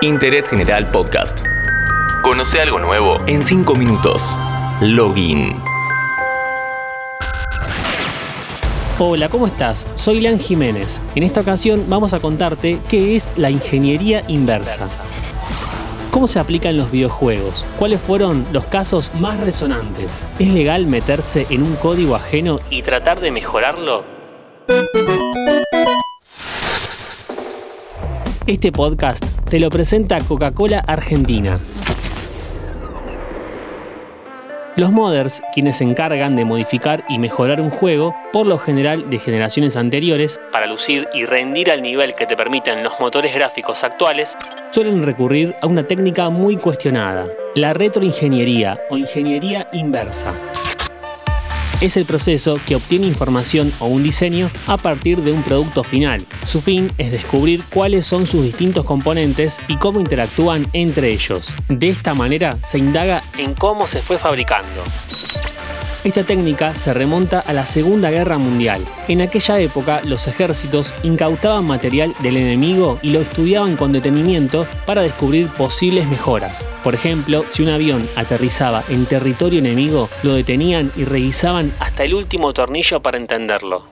Interés General Podcast. Conoce algo nuevo en 5 minutos. Login. Hola, ¿cómo estás? Soy Lean Jiménez. En esta ocasión vamos a contarte qué es la ingeniería inversa. ¿Cómo se aplica en los videojuegos? ¿Cuáles fueron los casos más resonantes? ¿Es legal meterse en un código ajeno y tratar de mejorarlo? Este podcast te lo presenta Coca-Cola Argentina. Los modders, quienes se encargan de modificar y mejorar un juego, por lo general de generaciones anteriores, para lucir y rendir al nivel que te permiten los motores gráficos actuales, suelen recurrir a una técnica muy cuestionada, la retroingeniería o ingeniería inversa es el proceso que obtiene información o un diseño a partir de un producto final. Su fin es descubrir cuáles son sus distintos componentes y cómo interactúan entre ellos. De esta manera se indaga en cómo se fue fabricando. Esta técnica se remonta a la Segunda Guerra Mundial. En aquella época los ejércitos incautaban material del enemigo y lo estudiaban con detenimiento para descubrir posibles mejoras. Por ejemplo, si un avión aterrizaba en territorio enemigo, lo detenían y revisaban hasta el último tornillo para entenderlo.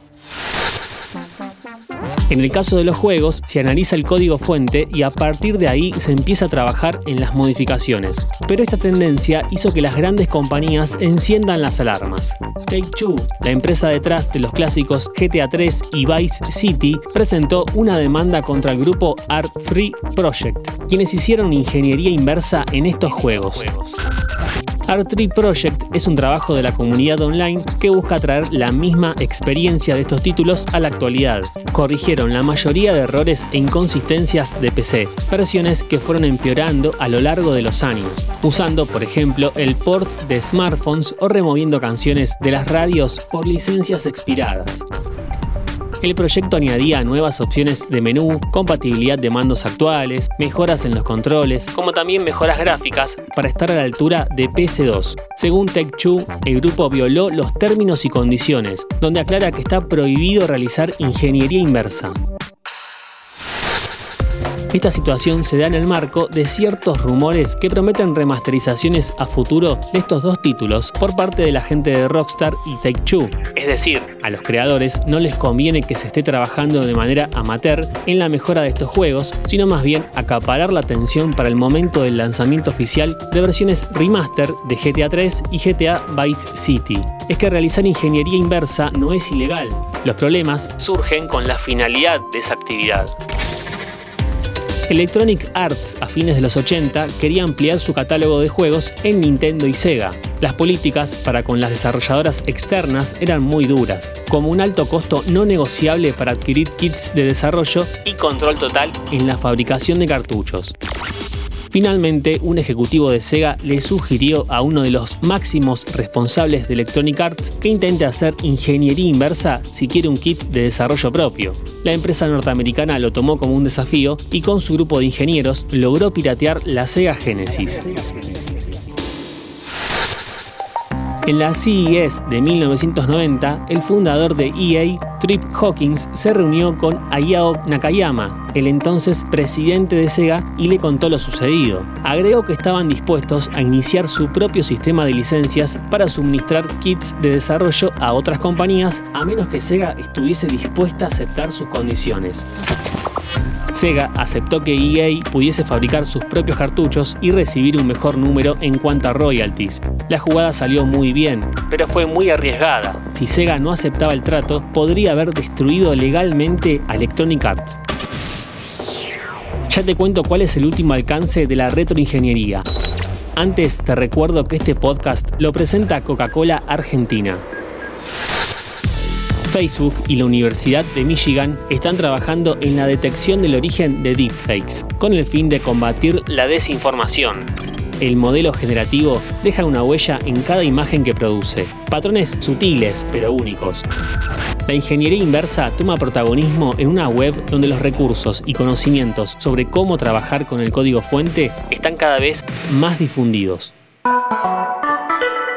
En el caso de los juegos, se analiza el código fuente y a partir de ahí se empieza a trabajar en las modificaciones. Pero esta tendencia hizo que las grandes compañías enciendan las alarmas. Take-Two, la empresa detrás de los clásicos GTA 3 y Vice City, presentó una demanda contra el grupo Art Free Project, quienes hicieron ingeniería inversa en estos juegos. Art3 Project es un trabajo de la comunidad online que busca traer la misma experiencia de estos títulos a la actualidad. Corrigieron la mayoría de errores e inconsistencias de PC, versiones que fueron empeorando a lo largo de los años, usando por ejemplo el port de smartphones o removiendo canciones de las radios por licencias expiradas. El proyecto añadía nuevas opciones de menú, compatibilidad de mandos actuales, mejoras en los controles, como también mejoras gráficas para estar a la altura de PS2. Según Tech2, el grupo violó los términos y condiciones, donde aclara que está prohibido realizar ingeniería inversa. Esta situación se da en el marco de ciertos rumores que prometen remasterizaciones a futuro de estos dos títulos por parte de la gente de Rockstar y Take-Two. Es decir, a los creadores no les conviene que se esté trabajando de manera amateur en la mejora de estos juegos, sino más bien acaparar la atención para el momento del lanzamiento oficial de versiones remaster de GTA 3 y GTA Vice City. Es que realizar ingeniería inversa no es ilegal. Los problemas surgen con la finalidad de esa actividad. Electronic Arts a fines de los 80 quería ampliar su catálogo de juegos en Nintendo y Sega. Las políticas para con las desarrolladoras externas eran muy duras, como un alto costo no negociable para adquirir kits de desarrollo y control total en la fabricación de cartuchos. Finalmente, un ejecutivo de Sega le sugirió a uno de los máximos responsables de Electronic Arts que intente hacer ingeniería inversa si quiere un kit de desarrollo propio. La empresa norteamericana lo tomó como un desafío y con su grupo de ingenieros logró piratear la Sega Genesis. En la CES de 1990, el fundador de EA, Trip Hawkins, se reunió con Ayao Nakayama, el entonces presidente de Sega, y le contó lo sucedido. Agregó que estaban dispuestos a iniciar su propio sistema de licencias para suministrar kits de desarrollo a otras compañías, a menos que Sega estuviese dispuesta a aceptar sus condiciones. Sega aceptó que EA pudiese fabricar sus propios cartuchos y recibir un mejor número en cuanto a royalties. La jugada salió muy bien, pero fue muy arriesgada. Si Sega no aceptaba el trato, podría haber destruido legalmente a Electronic Arts. Ya te cuento cuál es el último alcance de la retroingeniería. Antes te recuerdo que este podcast lo presenta Coca-Cola Argentina. Facebook y la Universidad de Michigan están trabajando en la detección del origen de deepfakes, con el fin de combatir la desinformación. El modelo generativo deja una huella en cada imagen que produce, patrones sutiles pero únicos. La ingeniería inversa toma protagonismo en una web donde los recursos y conocimientos sobre cómo trabajar con el código fuente están cada vez más difundidos.